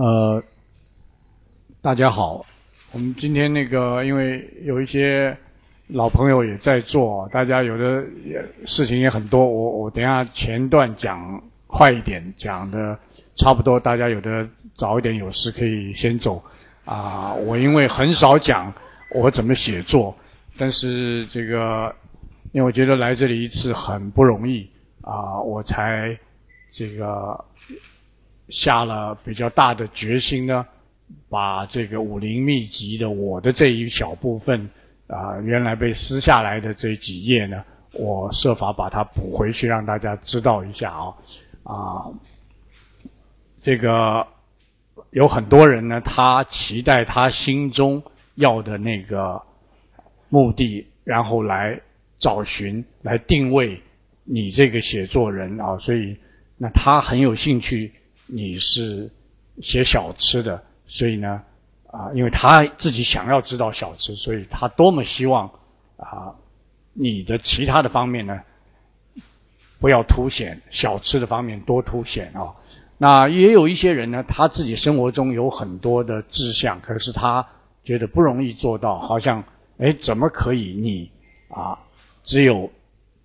呃，大家好，我们今天那个，因为有一些老朋友也在做，大家有的也事情也很多，我我等下前段讲快一点，讲的差不多，大家有的早一点有事可以先走。啊，我因为很少讲我怎么写作，但是这个，因为我觉得来这里一次很不容易啊，我才这个。下了比较大的决心呢，把这个武林秘籍的我的这一小部分啊，原来被撕下来的这几页呢，我设法把它补回去，让大家知道一下啊啊，这个有很多人呢，他期待他心中要的那个目的，然后来找寻、来定位你这个写作人啊，所以那他很有兴趣。你是写小吃的，所以呢，啊，因为他自己想要知道小吃，所以他多么希望啊，你的其他的方面呢，不要凸显小吃的方面多凸显啊。那也有一些人呢，他自己生活中有很多的志向，可是他觉得不容易做到，好像哎，怎么可以你啊，只有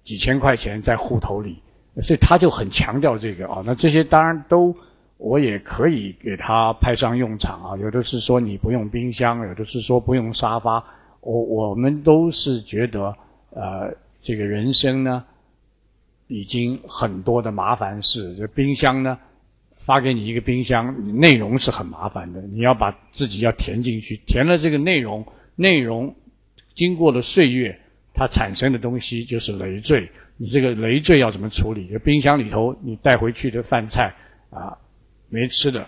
几千块钱在户头里，所以他就很强调这个啊。那这些当然都。我也可以给他派上用场啊！有的是说你不用冰箱，有的是说不用沙发。我我们都是觉得，呃，这个人生呢，已经很多的麻烦事。这冰箱呢，发给你一个冰箱，内容是很麻烦的，你要把自己要填进去，填了这个内容，内容经过了岁月，它产生的东西就是累赘。你这个累赘要怎么处理？冰箱里头你带回去的饭菜啊。没吃的，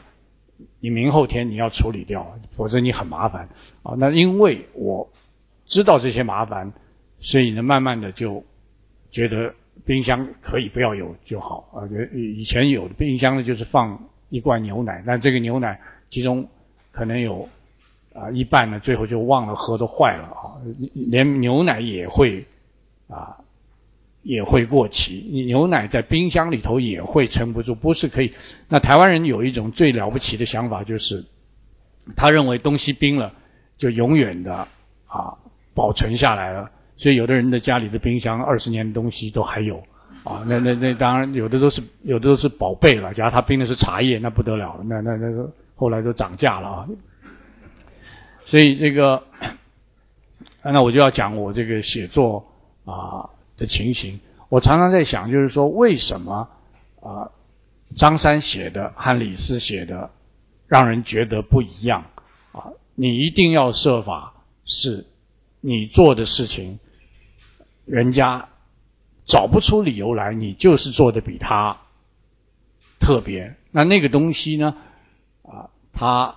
你明后天你要处理掉，否则你很麻烦啊。那因为我知道这些麻烦，所以呢，慢慢的就觉得冰箱可以不要有就好啊。以前有的冰箱呢，就是放一罐牛奶，但这个牛奶其中可能有啊一半呢，最后就忘了喝都坏了啊。连牛奶也会啊。也会过期，你牛奶在冰箱里头也会撑不住，不是可以？那台湾人有一种最了不起的想法，就是他认为东西冰了就永远的啊保存下来了，所以有的人的家里的冰箱二十年的东西都还有啊。那那那当然有的都是有的都是宝贝了，假如他冰的是茶叶，那不得了了，那那那个后来都涨价了啊。所以这个，那我就要讲我这个写作啊。的情形，我常常在想，就是说，为什么啊，张三写的和李四写的，让人觉得不一样啊？你一定要设法是，你做的事情，人家找不出理由来，你就是做的比他特别。那那个东西呢？啊，他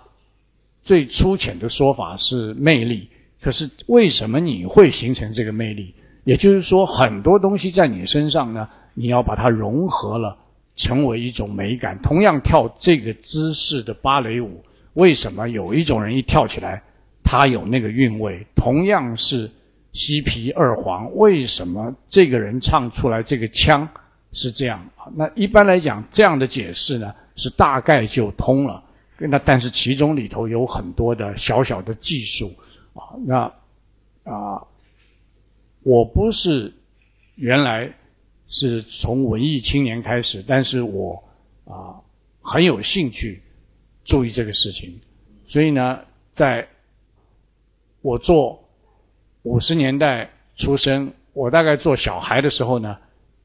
最粗浅的说法是魅力。可是为什么你会形成这个魅力？也就是说，很多东西在你身上呢，你要把它融合了，成为一种美感。同样跳这个姿势的芭蕾舞，为什么有一种人一跳起来，他有那个韵味？同样是西皮二黄，为什么这个人唱出来这个腔是这样？那一般来讲，这样的解释呢，是大概就通了。那但是其中里头有很多的小小的技术啊，那啊。我不是原来是从文艺青年开始，但是我啊很有兴趣注意这个事情，所以呢，在我做五十年代出生，我大概做小孩的时候呢，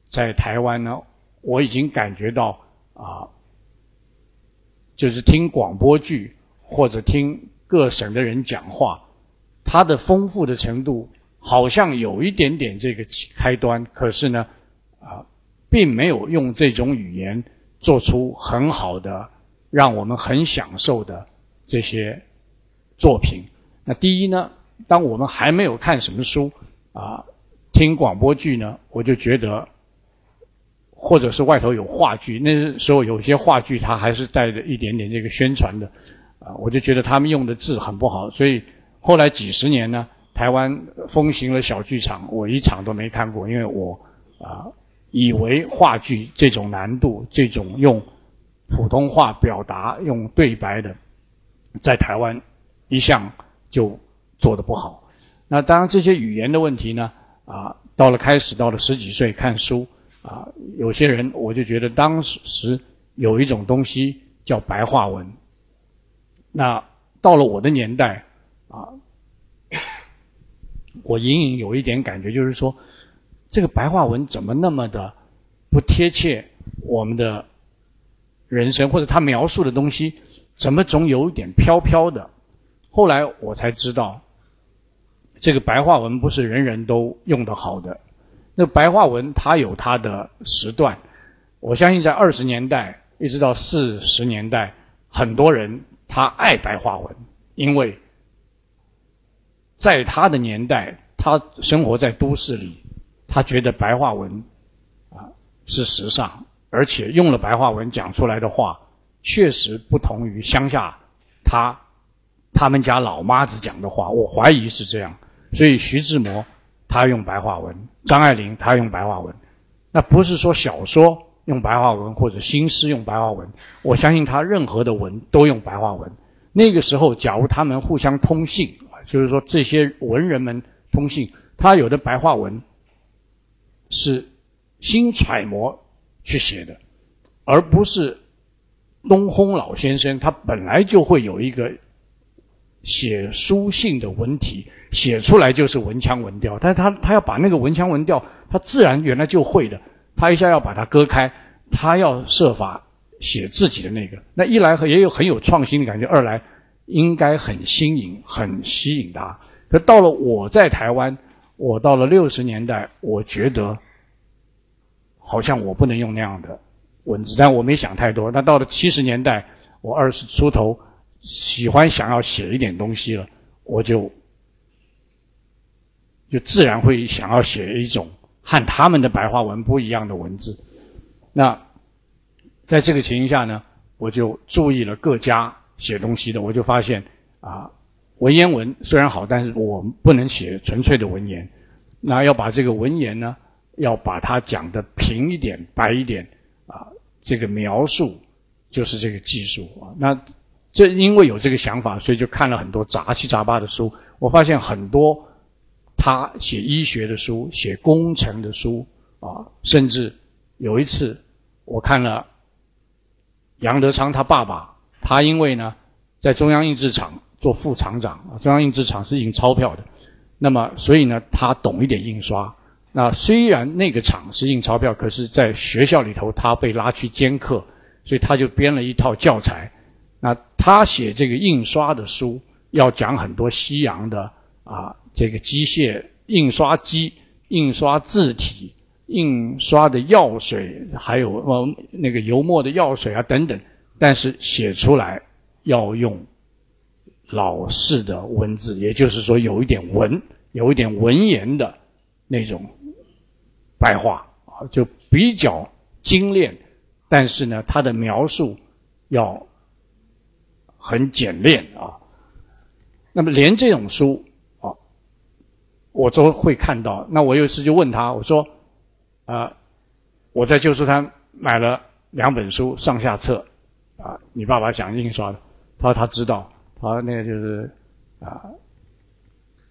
在台湾呢，我已经感觉到啊，就是听广播剧或者听各省的人讲话，它的丰富的程度。好像有一点点这个开端，可是呢，啊，并没有用这种语言做出很好的让我们很享受的这些作品。那第一呢，当我们还没有看什么书啊，听广播剧呢，我就觉得，或者是外头有话剧，那时候有些话剧它还是带着一点点这个宣传的，啊，我就觉得他们用的字很不好，所以后来几十年呢。台湾风行了小剧场，我一场都没看过，因为我啊以为话剧这种难度，这种用普通话表达、用对白的，在台湾一向就做的不好。那当然，这些语言的问题呢，啊，到了开始到了十几岁看书啊，有些人我就觉得当时有一种东西叫白话文。那到了我的年代啊，我隐隐有一点感觉，就是说，这个白话文怎么那么的不贴切我们的人生，或者他描述的东西怎么总有一点飘飘的？后来我才知道。这个白话文不是人人都用得好的，那白话文它有它的时段。我相信在二十年代一直到四十年代，很多人他爱白话文，因为在他的年代，他生活在都市里，他觉得白话文啊是时尚，而且用了白话文讲出来的话，确实不同于乡下他他们家老妈子讲的话。我怀疑是这样。所以徐志摩他用白话文，张爱玲他用白话文，那不是说小说用白话文或者新诗用白话文，我相信他任何的文都用白话文。那个时候，假如他们互相通信就是说这些文人们通信，他有的白话文是新揣摩去写的，而不是东烘老先生他本来就会有一个写书信的文体。写出来就是文腔文调，但是他他要把那个文腔文调，他自然原来就会的，他一下要把它割开，他要设法写自己的那个，那一来也有很有创新的感觉，二来应该很新颖、很吸引他。可到了我在台湾，我到了六十年代，我觉得好像我不能用那样的文字，但我没想太多。那到了七十年代，我二十出头，喜欢想要写一点东西了，我就。就自然会想要写一种和他们的白话文不一样的文字。那在这个情形下呢，我就注意了各家写东西的，我就发现啊，文言文虽然好，但是我不能写纯粹的文言。那要把这个文言呢，要把它讲的平一点、白一点啊，这个描述就是这个技术啊。那这因为有这个想法，所以就看了很多杂七杂八的书。我发现很多。他写医学的书，写工程的书，啊，甚至有一次我看了杨德昌他爸爸，他因为呢在中央印制厂做副厂长，中央印制厂是印钞票的，那么所以呢他懂一点印刷。那虽然那个厂是印钞票，可是在学校里头他被拉去兼课，所以他就编了一套教材。那他写这个印刷的书，要讲很多西洋的啊。这个机械印刷机、印刷字体、印刷的药水，还有呃那个油墨的药水啊等等，但是写出来要用老式的文字，也就是说有一点文、有一点文言的那种白话啊，就比较精炼，但是呢，它的描述要很简练啊。那么连这种书啊。我都会看到。那我有一次就问他，我说：“啊，我在旧书摊买了两本书，上下册，啊，你爸爸想印刷的。”他说他知道，他说那个就是啊，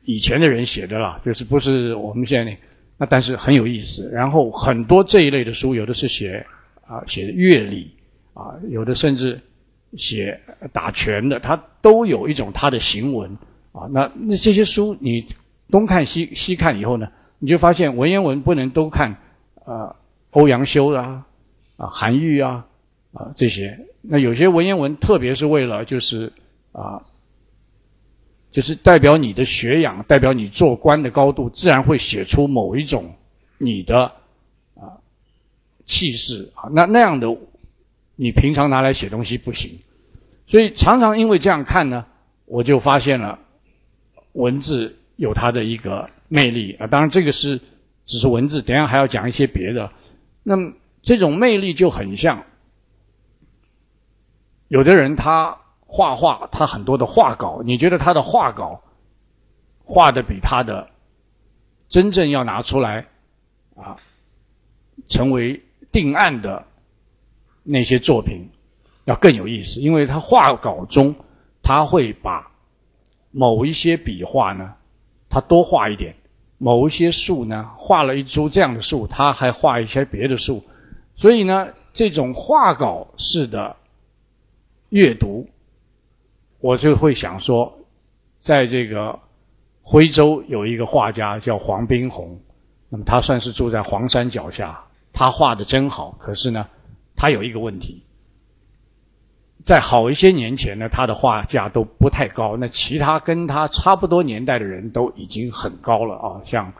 以前的人写的啦，就是不是我们现在那。那但是很有意思。然后很多这一类的书，有的是写啊写的乐理啊，有的甚至写打拳的，他都有一种他的行文啊。那那这些书你。东看西西看以后呢，你就发现文言文不能都看，啊，欧阳修啊，啊，韩愈啊，啊这些。那有些文言文，特别是为了就是啊，就是代表你的学养，代表你做官的高度，自然会写出某一种你的啊气势啊。那那样的，你平常拿来写东西不行。所以常常因为这样看呢，我就发现了文字。有它的一个魅力啊，当然这个是只是文字，等下还要讲一些别的。那么这种魅力就很像，有的人他画画，他很多的画稿，你觉得他的画稿画的比他的真正要拿出来啊，成为定案的那些作品要更有意思，因为他画稿中他会把某一些笔画呢，他多画一点；某一些树呢，画了一株这样的树，他还画一些别的树。所以呢，这种画稿式的阅读，我就会想说，在这个徽州有一个画家叫黄宾虹，那么他算是住在黄山脚下，他画的真好。可是呢，他有一个问题。在好一些年前呢，他的画价都不太高。那其他跟他差不多年代的人都已经很高了啊，像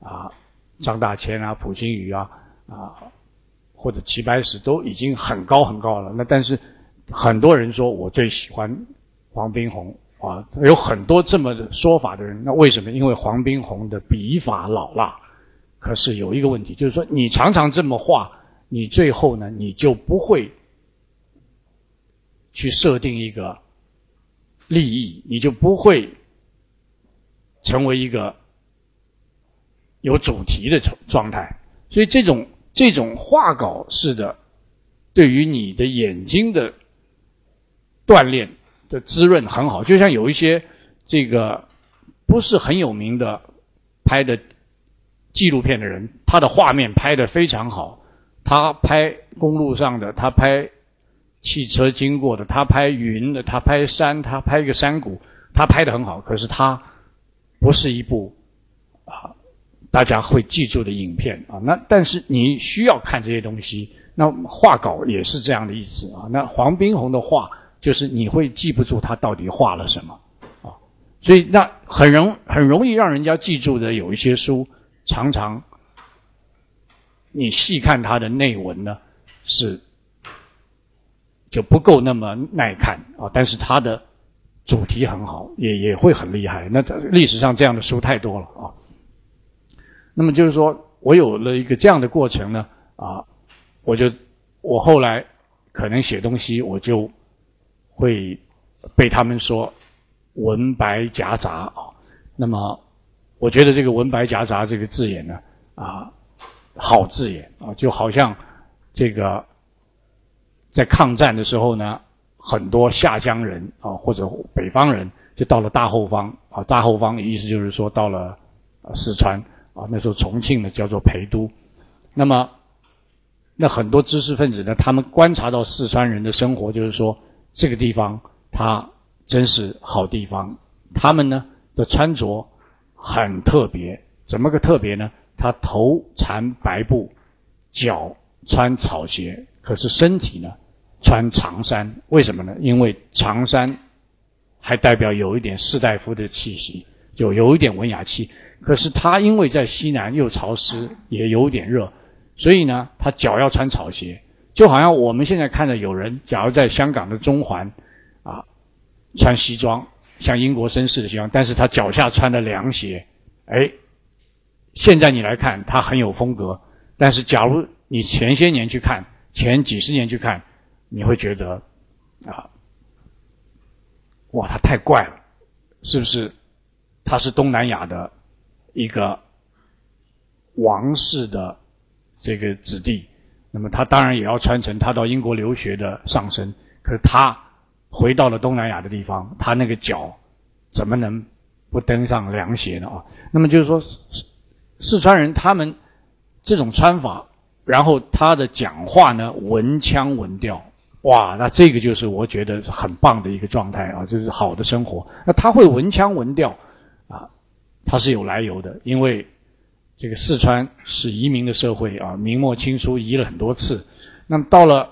啊张大千啊、溥心畬啊啊或者齐白石都已经很高很高了。那但是很多人说我最喜欢黄宾虹啊，有很多这么的说法的人。那为什么？因为黄宾虹的笔法老辣。可是有一个问题，就是说你常常这么画，你最后呢，你就不会。去设定一个利益，你就不会成为一个有主题的状态。所以，这种这种画稿式的，对于你的眼睛的锻炼的滋润很好。就像有一些这个不是很有名的拍的纪录片的人，他的画面拍的非常好，他拍公路上的，他拍。汽车经过的，他拍云的，他拍山，他拍一个山谷，他拍的很好。可是他不是一部啊大家会记住的影片啊。那但是你需要看这些东西。那画稿也是这样的意思啊。那黄宾虹的画就是你会记不住他到底画了什么啊。所以那很容很容易让人家记住的有一些书，常常你细看它的内文呢是。就不够那么耐看啊，但是它的主题很好，也也会很厉害。那历史上这样的书太多了啊。那么就是说我有了一个这样的过程呢啊，我就我后来可能写东西，我就会被他们说文白夹杂啊。那么我觉得这个文白夹杂这个字眼呢啊，好字眼啊，就好像这个。在抗战的时候呢，很多下江人啊，或者北方人就到了大后方啊。大后方意思就是说到了四川啊。那时候重庆呢叫做陪都。那么，那很多知识分子呢，他们观察到四川人的生活，就是说这个地方它真是好地方。他们呢的穿着很特别，怎么个特别呢？他头缠白布，脚穿草鞋，可是身体呢？穿长衫，为什么呢？因为长衫还代表有一点士大夫的气息，就有一点文雅气。可是他因为在西南又潮湿，也有点热，所以呢，他脚要穿草鞋，就好像我们现在看到有人，假如在香港的中环啊，穿西装，像英国绅士的西装，但是他脚下穿的凉鞋，哎，现在你来看他很有风格，但是假如你前些年去看，前几十年去看。你会觉得，啊，哇，他太怪了，是不是？他是东南亚的一个王室的这个子弟，那么他当然也要传承他到英国留学的上身。可是他回到了东南亚的地方，他那个脚怎么能不登上凉鞋呢？啊，那么就是说，四川人他们这种穿法，然后他的讲话呢，文腔文调。哇，那这个就是我觉得很棒的一个状态啊，就是好的生活。那他会文腔文调，啊，他是有来由的，因为这个四川是移民的社会啊，明末清初移了很多次。那么到了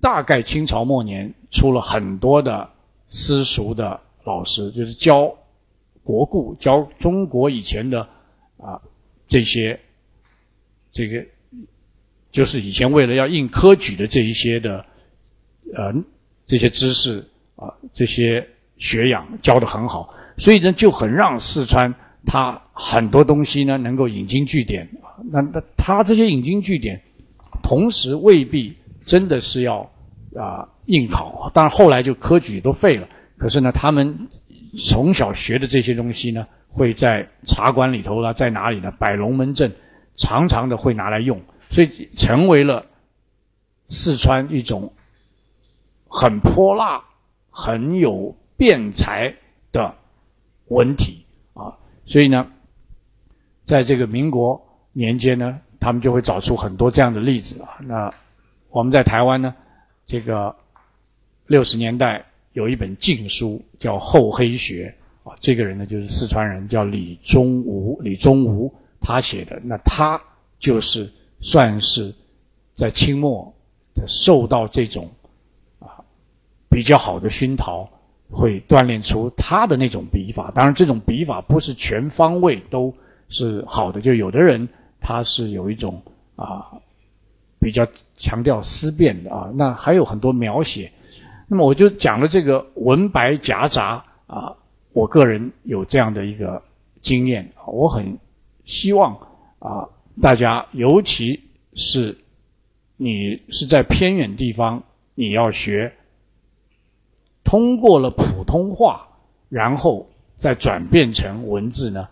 大概清朝末年，出了很多的私塾的老师，就是教国故、教中国以前的啊这些这个，就是以前为了要应科举的这一些的。呃，这些知识啊，这些学养教的很好，所以呢，就很让四川它很多东西呢能够引经据典。那那他这些引经据典，同时未必真的是要啊应考，当然后来就科举都废了。可是呢，他们从小学的这些东西呢，会在茶馆里头啦，在哪里呢？摆龙门阵，常常的会拿来用，所以成为了四川一种。很泼辣、很有辩才的文体啊。所以呢，在这个民国年间呢，他们就会找出很多这样的例子啊。那我们在台湾呢，这个六十年代有一本禁书叫《厚黑学》啊，这个人呢就是四川人，叫李宗吾，李宗吾他写的。那他就是算是在清末受到这种啊比较好的熏陶，会锻炼出他的那种笔法。当然，这种笔法不是全方位都是好的，就有的人他是有一种啊比较强调思辨的啊。那还有很多描写。那么我就讲了这个文白夹杂啊，我个人有这样的一个经验，我很希望啊大家，尤其是你是在偏远地方，你要学，通过了普通话，然后再转变成文字呢，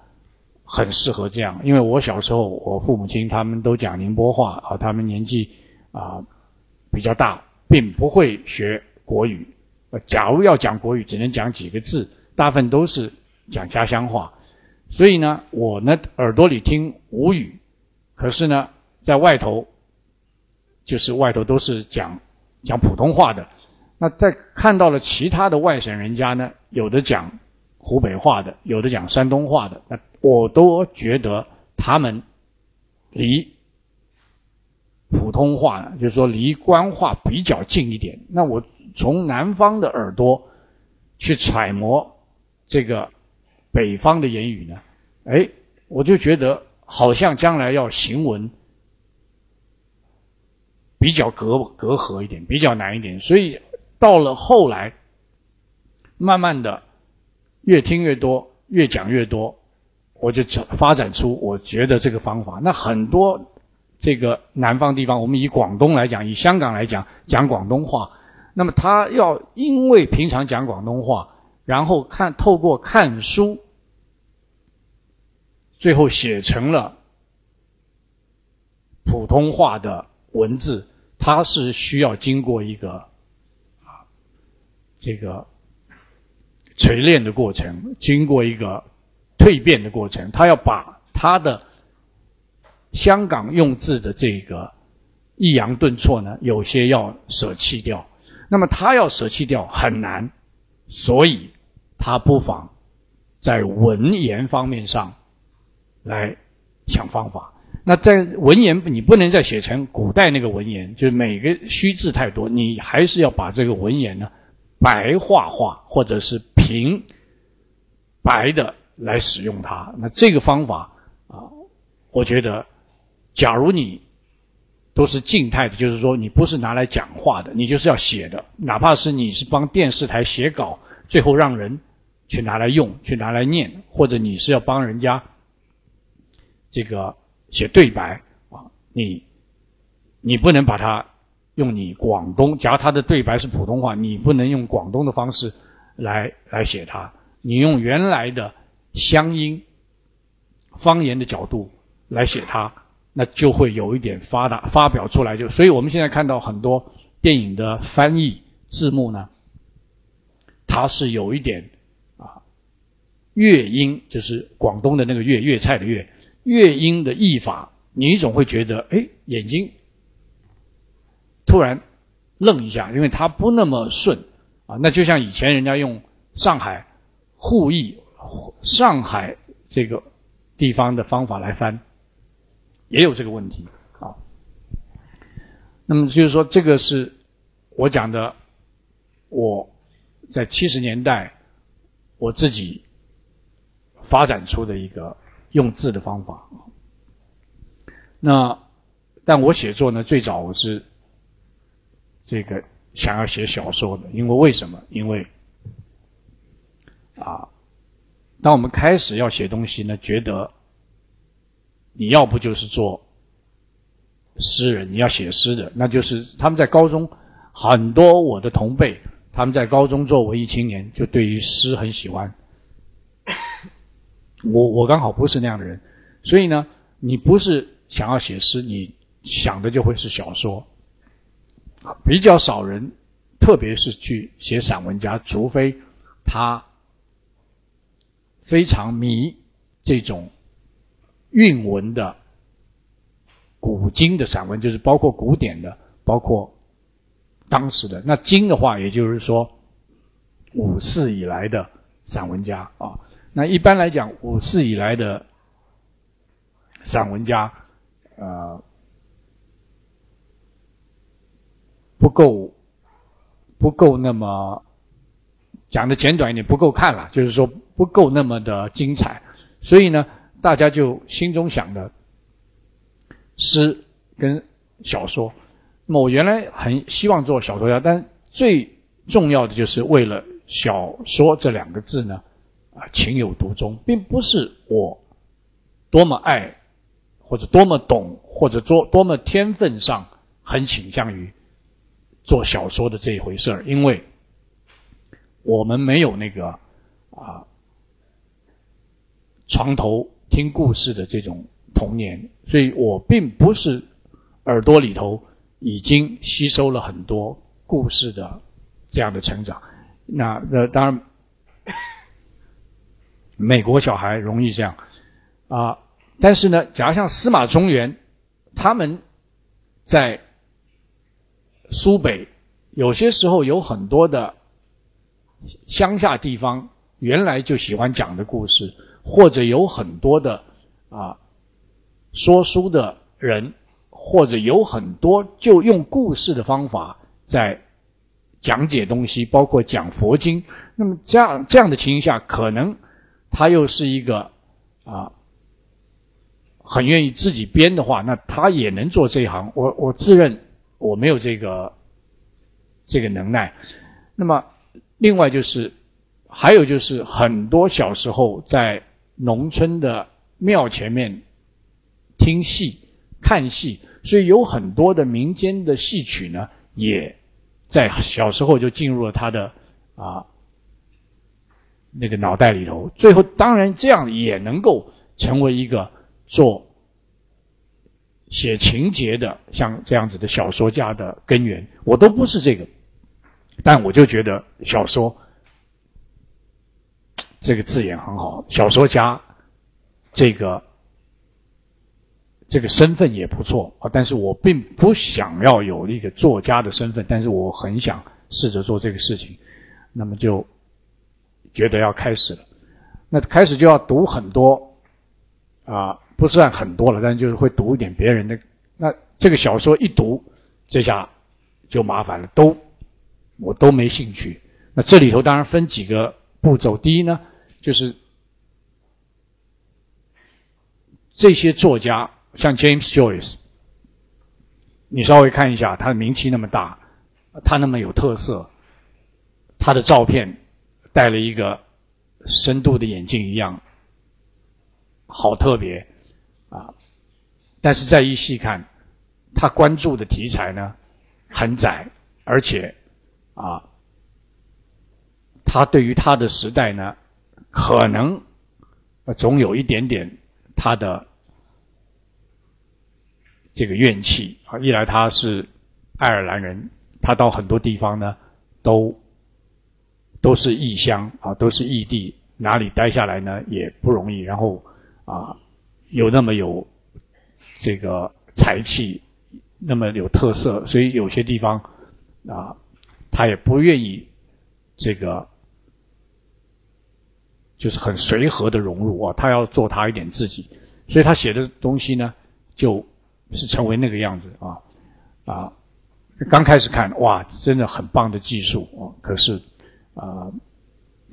很适合这样。因为我小时候，我父母亲他们都讲宁波话啊，他们年纪啊比较大，并不会学。国语，呃，假如要讲国语，只能讲几个字，大部分都是讲家乡话。所以呢，我呢耳朵里听吴语，可是呢，在外头，就是外头都是讲讲普通话的。那在看到了其他的外省人家呢，有的讲湖北话的，有的讲山东话的，那我都觉得他们离普通话呢，就是说离官话比较近一点。那我。从南方的耳朵去揣摩这个北方的言语呢，哎，我就觉得好像将来要行文比较隔隔阂一点，比较难一点。所以到了后来，慢慢的越听越多，越讲越多，我就发展出我觉得这个方法。那很多这个南方地方，我们以广东来讲，以香港来讲，讲广东话。那么他要因为平常讲广东话，然后看透过看书，最后写成了普通话的文字，他是需要经过一个啊这个锤炼的过程，经过一个蜕变的过程，他要把他的香港用字的这个抑扬顿挫呢，有些要舍弃掉。那么他要舍弃掉很难，所以他不妨在文言方面上来想方法。那在文言，你不能再写成古代那个文言，就是每个虚字太多，你还是要把这个文言呢白话化，或者是平白的来使用它。那这个方法啊，我觉得，假如你。都是静态的，就是说你不是拿来讲话的，你就是要写的。哪怕是你是帮电视台写稿，最后让人去拿来用，去拿来念，或者你是要帮人家这个写对白啊，你你不能把它用你广东，假如他的对白是普通话，你不能用广东的方式来来写它，你用原来的乡音方言的角度来写它。那就会有一点发达发表出来，就所以我们现在看到很多电影的翻译字幕呢，它是有一点啊粤音，就是广东的那个粤粤菜的粤粤音的译法，你总会觉得哎眼睛突然愣一下，因为它不那么顺那就像以前人家用上海沪译上海这个地方的方法来翻。也有这个问题啊。那么就是说，这个是我讲的，我在七十年代我自己发展出的一个用字的方法。那但我写作呢，最早我是这个想要写小说的，因为为什么？因为啊，当我们开始要写东西呢，觉得。你要不就是做诗人，你要写诗的，那就是他们在高中很多我的同辈，他们在高中做文艺青年，就对于诗很喜欢。我我刚好不是那样的人，所以呢，你不是想要写诗，你想的就会是小说。比较少人特别是去写散文家，除非他非常迷这种韵文的古今的散文，就是包括古典的，包括当时的。那今的话，也就是说五四以来的散文家啊。那一般来讲，五四以来的散文家，呃，不够。不够那么讲的简短一点，不够看了，就是说不够那么的精彩，所以呢，大家就心中想的诗跟小说。那么我原来很希望做小说家，但最重要的就是为了小说这两个字呢，啊，情有独钟，并不是我多么爱或者多么懂或者多多么天分上很倾向于。做小说的这一回事儿，因为我们没有那个啊床头听故事的这种童年，所以我并不是耳朵里头已经吸收了很多故事的这样的成长。那那当然，美国小孩容易这样啊，但是呢，假如像司马中原，他们在。苏北有些时候有很多的乡下地方，原来就喜欢讲的故事，或者有很多的啊说书的人，或者有很多就用故事的方法在讲解东西，包括讲佛经。那么这样这样的情形下，可能他又是一个啊很愿意自己编的话，那他也能做这一行。我我自认。我没有这个这个能耐。那么，另外就是，还有就是很多小时候在农村的庙前面听戏、看戏，所以有很多的民间的戏曲呢，也在小时候就进入了他的啊那个脑袋里头。最后，当然这样也能够成为一个做。写情节的像这样子的小说家的根源，我都不是这个，但我就觉得小说这个字眼很好，小说家这个这个身份也不错啊。但是我并不想要有一个作家的身份，但是我很想试着做这个事情，那么就觉得要开始了。那开始就要读很多啊。不算很多了，但就是会读一点别人的。那这个小说一读，这下就麻烦了，都我都没兴趣。那这里头当然分几个步骤。第一呢，就是这些作家，像 James Joyce，你稍微看一下，他的名气那么大，他那么有特色，他的照片戴了一个深度的眼镜一样，好特别。但是再一细看，他关注的题材呢很窄，而且啊，他对于他的时代呢，可能总有一点点他的这个怨气啊。一来他是爱尔兰人，他到很多地方呢都都是异乡啊，都是异地，哪里待下来呢也不容易。然后啊。有那么有这个才气，那么有特色，所以有些地方啊，他也不愿意这个就是很随和的融入啊，他要做他一点自己，所以他写的东西呢，就是成为那个样子啊啊，刚开始看哇，真的很棒的技术啊，可是啊。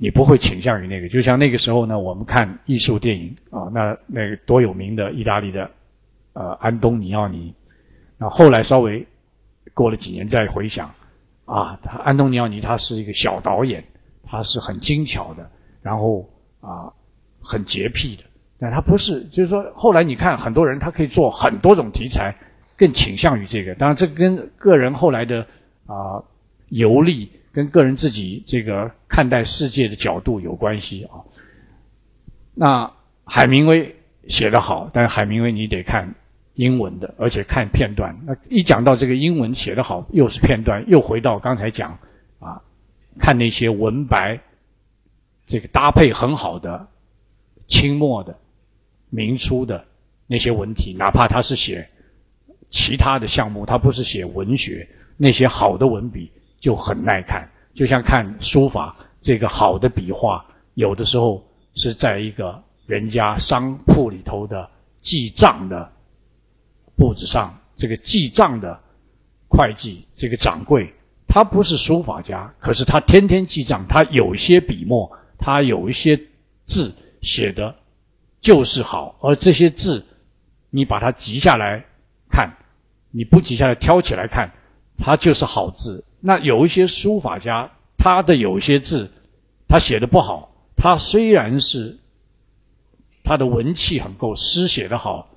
你不会倾向于那个，就像那个时候呢，我们看艺术电影啊，那那个多有名的意大利的，呃，安东尼奥尼，那后来稍微过了几年再回想，啊，他安东尼奥尼他是一个小导演，他是很精巧的，然后啊，很洁癖的，但他不是，就是说后来你看很多人他可以做很多种题材，更倾向于这个，当然这跟个人后来的啊游历。跟个人自己这个看待世界的角度有关系啊。那海明威写得好，但是海明威你得看英文的，而且看片段。那一讲到这个英文写得好，又是片段，又回到刚才讲啊看那些文白，这个搭配很好的清末的、明初的那些文体，哪怕他是写其他的项目，他不是写文学，那些好的文笔就很耐看。就像看书法，这个好的笔画，有的时候是在一个人家商铺里头的记账的簿子上，这个记账的会计，这个掌柜。他不是书法家，可是他天天记账。他有些笔墨，他有一些字写的，就是好。而这些字，你把它记下来看，你不记下来挑起来看，它就是好字。那有一些书法家，他的有些字，他写的不好。他虽然是他的文气很够，诗写的好，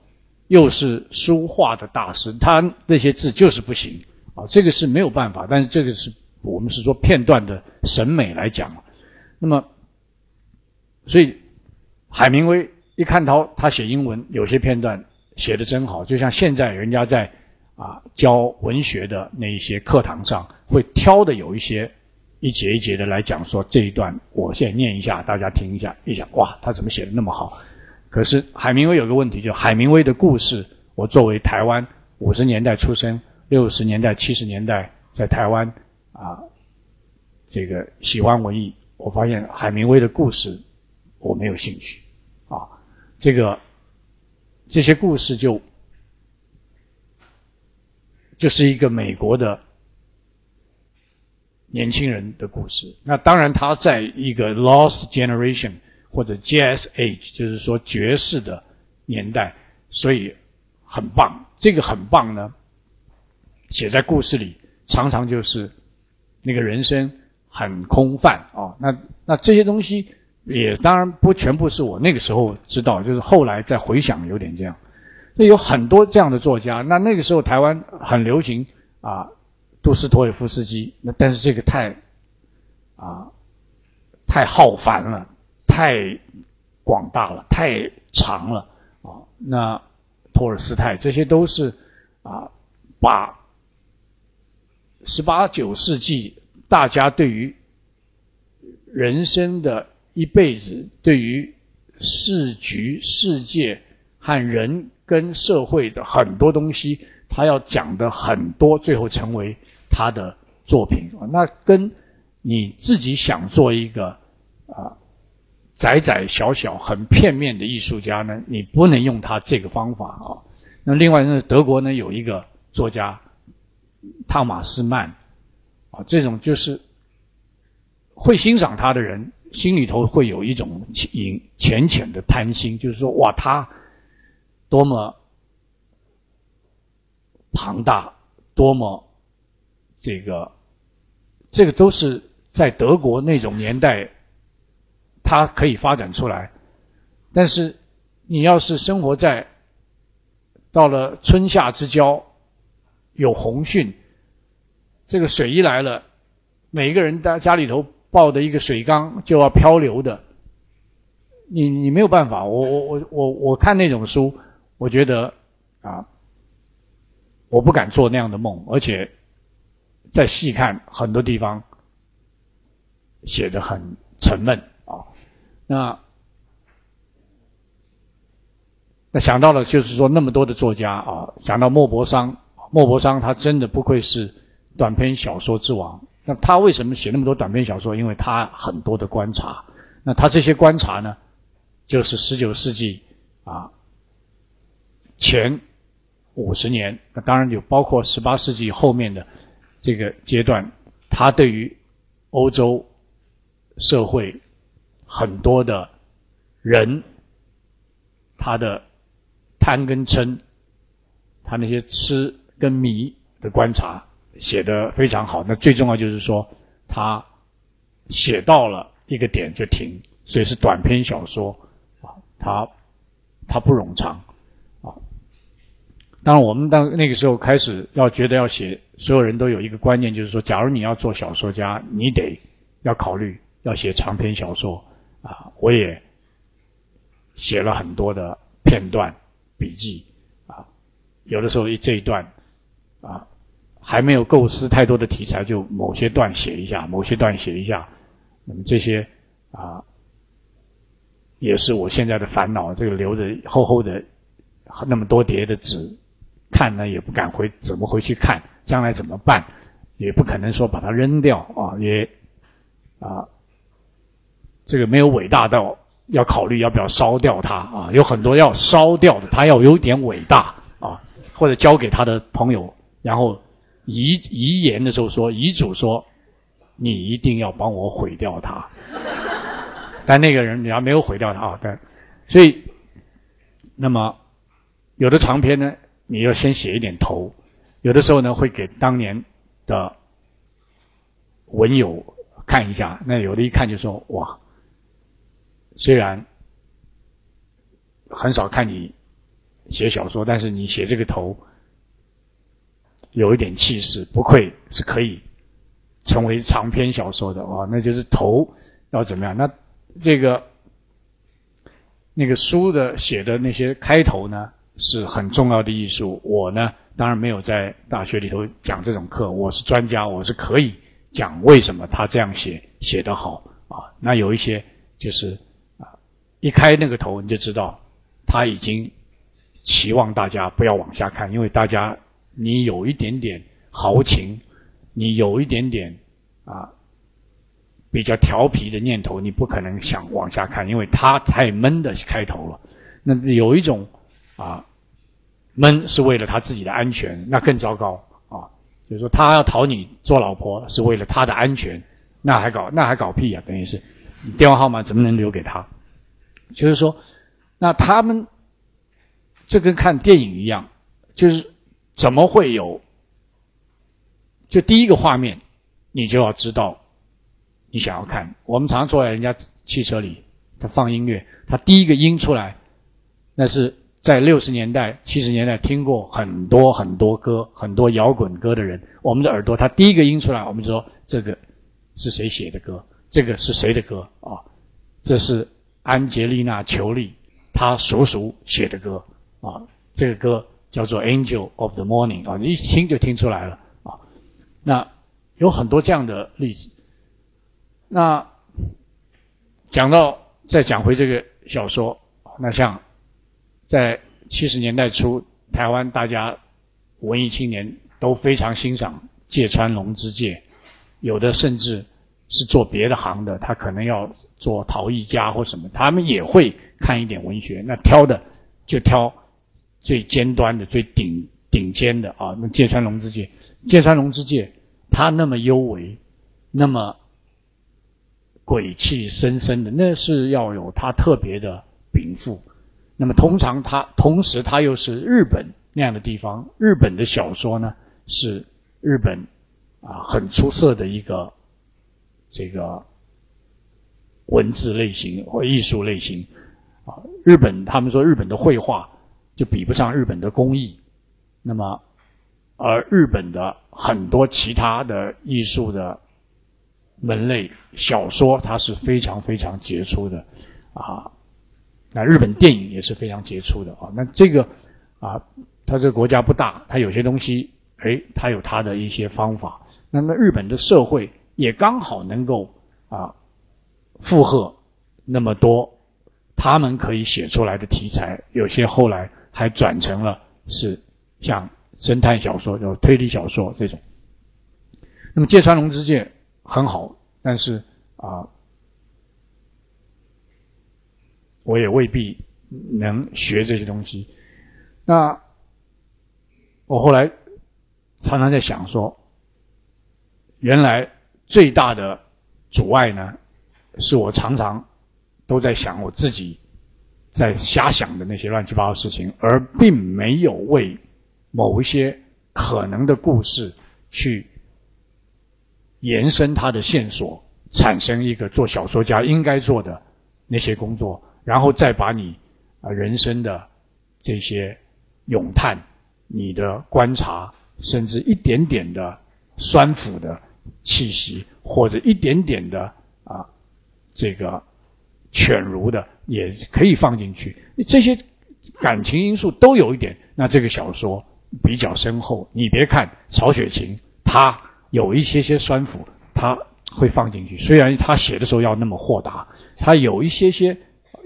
又是书画的大师，他那些字就是不行。啊，这个是没有办法，但是这个是我们是说片段的审美来讲那么，所以海明威一看到他写英文，有些片段写的真好，就像现在人家在啊教文学的那一些课堂上会挑的有一些一节一节的来讲说这一段，我现在念一下，大家听一下，一想哇，他怎么写的那么好？可是海明威有个问题，就海明威的故事，我作为台湾五十年代出生。六十年代、七十年代，在台湾啊，这个喜欢文艺，我发现海明威的故事我没有兴趣啊。这个这些故事就就是一个美国的年轻人的故事。那当然，他在一个 lost generation 或者 jazz age，就是说爵士的年代，所以很棒。这个很棒呢。写在故事里，常常就是那个人生很空泛啊。那那这些东西也当然不全部是我那个时候知道，就是后来再回想有点这样。那有很多这样的作家。那那个时候台湾很流行啊，杜斯妥也夫斯基。那但是这个太啊太浩繁了，太广大了，太长了啊。那托尔斯泰这些都是啊把。十八九世纪，大家对于人生的一辈子，对于世局、世界和人跟社会的很多东西，他要讲的很多，最后成为他的作品。那跟你自己想做一个啊窄窄小小、很片面的艺术家呢，你不能用他这个方法啊。那另外呢，德国呢有一个作家。汤马斯曼，啊，这种就是会欣赏他的人，心里头会有一种隐浅浅的贪心，就是说，哇，他多么庞大，多么这个，这个都是在德国那种年代，它可以发展出来。但是你要是生活在到了春夏之交。有洪汛，这个水一来了，每一个人家家里头抱的一个水缸就要漂流的，你你没有办法。我我我我我看那种书，我觉得啊，我不敢做那样的梦，而且再细看很多地方写的很沉闷。那那想到了就是说那么多的作家啊，想到莫泊桑。莫泊桑他真的不愧是短篇小说之王。那他为什么写那么多短篇小说？因为他很多的观察。那他这些观察呢，就是十九世纪啊前五十年，那当然有包括十八世纪后面的这个阶段，他对于欧洲社会很多的人，他的贪跟嗔，他那些痴。跟迷的观察写得非常好，那最重要就是说，他写到了一个点就停，所以是短篇小说啊，他他不冗长啊。当然，我们当那个时候开始要觉得要写，所有人都有一个观念，就是说，假如你要做小说家，你得要考虑要写长篇小说啊。我也写了很多的片段笔记啊，有的时候一这一段。啊，还没有构思太多的题材，就某些段写一下，某些段写一下。那么这些啊，也是我现在的烦恼。这个留着厚厚的那么多叠的纸，看呢也不敢回，怎么回去看？将来怎么办？也不可能说把它扔掉啊，也啊，这个没有伟大到要考虑要不要烧掉它啊。有很多要烧掉的，它要有点伟大啊，或者交给他的朋友，然后遗遗言的时候说遗嘱说。你一定要帮我毁掉它，但那个人你还没有毁掉他啊！但所以，那么有的长篇呢，你要先写一点头；有的时候呢，会给当年的文友看一下。那有的一看就说：“哇，虽然很少看你写小说，但是你写这个头有一点气势，不愧是可以。”成为长篇小说的啊，那就是头要怎么样？那这个那个书的写的那些开头呢，是很重要的艺术。我呢，当然没有在大学里头讲这种课，我是专家，我是可以讲为什么他这样写写得好啊。那有一些就是，一开那个头你就知道他已经期望大家不要往下看，因为大家你有一点点豪情。你有一点点啊，比较调皮的念头，你不可能想往下看，因为他太闷的开头了。那有一种啊，闷是为了他自己的安全，那更糟糕啊。就是说，他要讨你做老婆是为了他的安全，那还搞那还搞屁啊！等于是电话号码怎么能留给他？就是说，那他们这跟看电影一样，就是怎么会有？就第一个画面，你就要知道，你想要看。我们常坐在人家汽车里，他放音乐，他第一个音出来，那是在六十年代、七十年代听过很多很多歌、很多摇滚歌的人，我们的耳朵，他第一个音出来，我们就说这个是谁写的歌？这个是谁的歌啊？这是安吉丽娜·裘丽她叔叔写的歌啊。这个歌叫做《Angel of the Morning》啊，你一听就听出来了啊。那有很多这样的例子。那讲到再讲回这个小说，那像在七十年代初，台湾大家文艺青年都非常欣赏芥川龙之介，有的甚至是做别的行的，他可能要做陶艺家或什么，他们也会看一点文学。那挑的就挑最尖端的、最顶顶尖的啊。那芥川龙之介。芥川龙之介，他那么幽微，那么鬼气森森的，那是要有他特别的禀赋。那么通常他同时他又是日本那样的地方，日本的小说呢是日本啊很出色的一个这个文字类型或艺术类型啊。日本他们说日本的绘画就比不上日本的工艺，那么。而日本的很多其他的艺术的门类小说，它是非常非常杰出的啊。那日本电影也是非常杰出的啊。那这个啊，它这个国家不大，它有些东西，哎，它有它的一些方法。那么日本的社会也刚好能够啊负荷那么多他们可以写出来的题材，有些后来还转成了是像。侦探小说，叫推理小说这种。那么芥川龙之介很好，但是啊，我也未必能学这些东西。那我后来常常在想说，原来最大的阻碍呢，是我常常都在想我自己在瞎想的那些乱七八糟事情，而并没有为。某一些可能的故事，去延伸它的线索，产生一个做小说家应该做的那些工作，然后再把你啊人生的这些咏叹、你的观察，甚至一点点的酸腐的气息，或者一点点的这个犬儒的，也可以放进去。这些感情因素都有一点，那这个小说。比较深厚。你别看曹雪芹，他有一些些酸腐，他会放进去。虽然他写的时候要那么豁达，他有一些些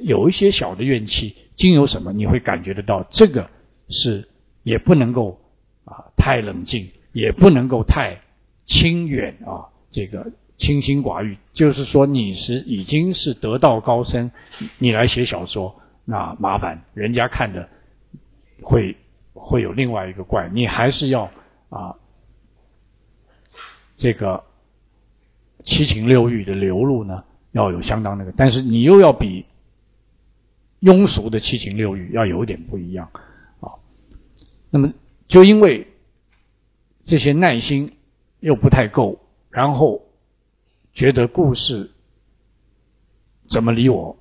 有一些小的怨气，经由什么你会感觉得到，这个是也不能够啊太冷静，也不能够太清远啊，这个清心寡欲。就是说你是已经是得道高僧，你来写小说，那麻烦人家看的会。会有另外一个怪，你还是要啊，这个七情六欲的流露呢，要有相当那个，但是你又要比庸俗的七情六欲要有点不一样啊。那么就因为这些耐心又不太够，然后觉得故事怎么理我？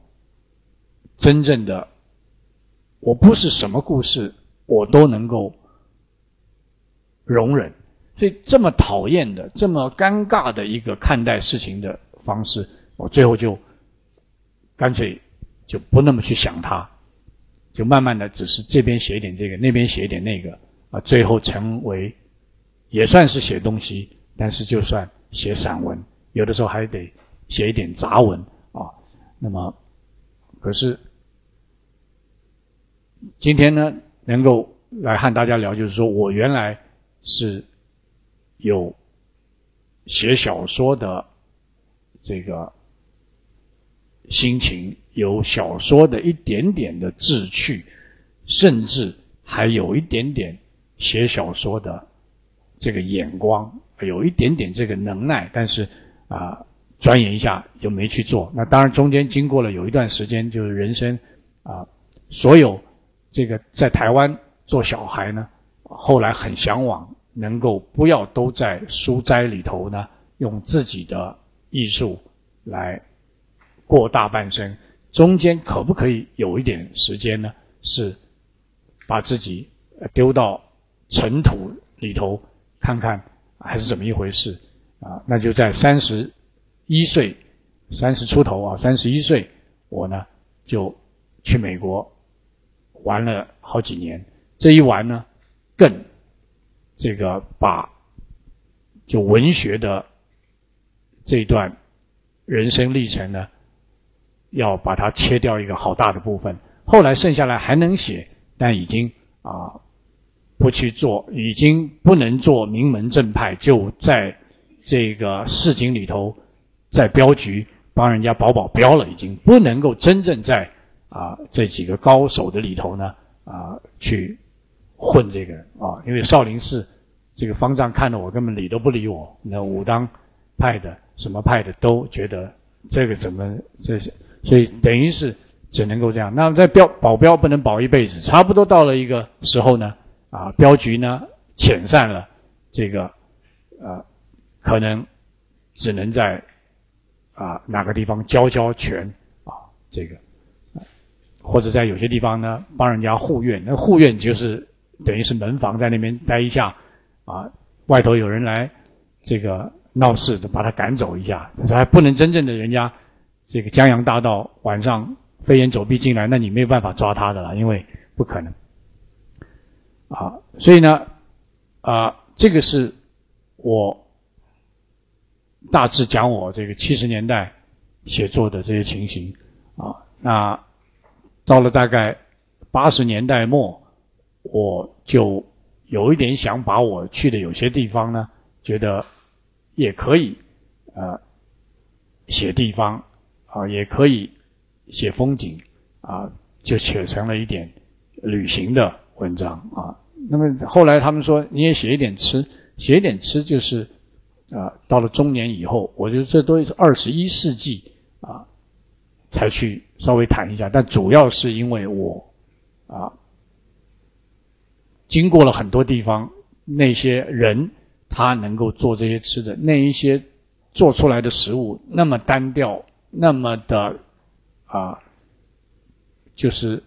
真正的我不是什么故事。我都能够容忍，所以这么讨厌的、这么尴尬的一个看待事情的方式，我最后就干脆就不那么去想它，就慢慢的只是这边写一点这个，那边写一点那个，啊，最后成为也算是写东西，但是就算写散文，有的时候还得写一点杂文啊。那么，可是今天呢？能够来和大家聊，就是说我原来是有写小说的这个心情，有小说的一点点的志趣，甚至还有一点点写小说的这个眼光，有一点点这个能耐，但是啊，钻研一下就没去做。那当然中间经过了有一段时间，就是人生啊，所有。这个在台湾做小孩呢，后来很向往能够不要都在书斋里头呢，用自己的艺术来过大半生。中间可不可以有一点时间呢？是把自己丢到尘土里头看看，还是怎么一回事啊？那就在三十一岁、三十出头啊，三十一岁，我呢就去美国。玩了好几年，这一玩呢，更这个把就文学的这一段人生历程呢，要把它切掉一个好大的部分。后来剩下来还能写，但已经啊不去做，已经不能做名门正派，就在这个市井里头在镖局帮人家保保镖了，已经不能够真正在。啊，这几个高手的里头呢，啊，去混这个啊，因为少林寺这个方丈看到我根本理都不理我，那武当派的什么派的都觉得这个怎么这些，所以等于是只能够这样。那在镖保镖不能保一辈子，差不多到了一个时候呢，啊，镖局呢遣散了，这个呃，可能只能在啊哪个地方交交权啊，这个。或者在有些地方呢，帮人家护院，那护院就是等于是门房在那边待一下，啊，外头有人来这个闹事，把他赶走一下，这还不能真正的人家这个江洋大盗晚上飞檐走壁进来，那你没有办法抓他的了，因为不可能，啊，所以呢，啊，这个是我大致讲我这个七十年代写作的这些情形，啊，那。到了大概八十年代末，我就有一点想把我去的有些地方呢，觉得也可以，呃，写地方啊，也可以写风景啊，就写成了一点旅行的文章啊。那么后来他们说你也写一点吃，写一点吃就是啊，到了中年以后，我觉得这都是二十一世纪啊。才去稍微谈一下，但主要是因为我啊，经过了很多地方，那些人他能够做这些吃的，那一些做出来的食物那么单调，那么的啊，就是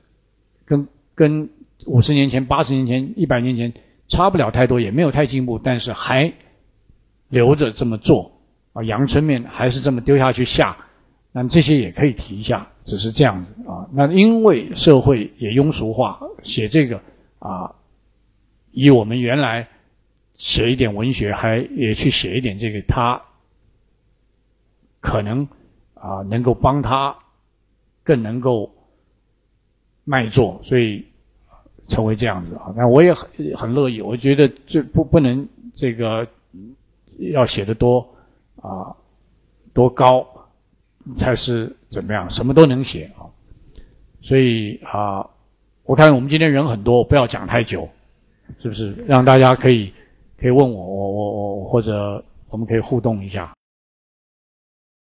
跟跟五十年前、八十年前、一百年前差不了太多，也没有太进步，但是还留着这么做啊，阳春面还是这么丢下去下。那这些也可以提一下，只是这样子啊。那因为社会也庸俗化，写这个啊，以我们原来写一点文学，还也去写一点这个，他可能啊能够帮他更能够卖座，所以成为这样子啊。那我也很很乐意，我觉得这不不能这个要写的多啊多高才是怎么样，什么都能写啊。所以啊，我看我们今天人很多，不要讲太久，是不是？让大家可以可以问我，我我我或者我们可以互动一下。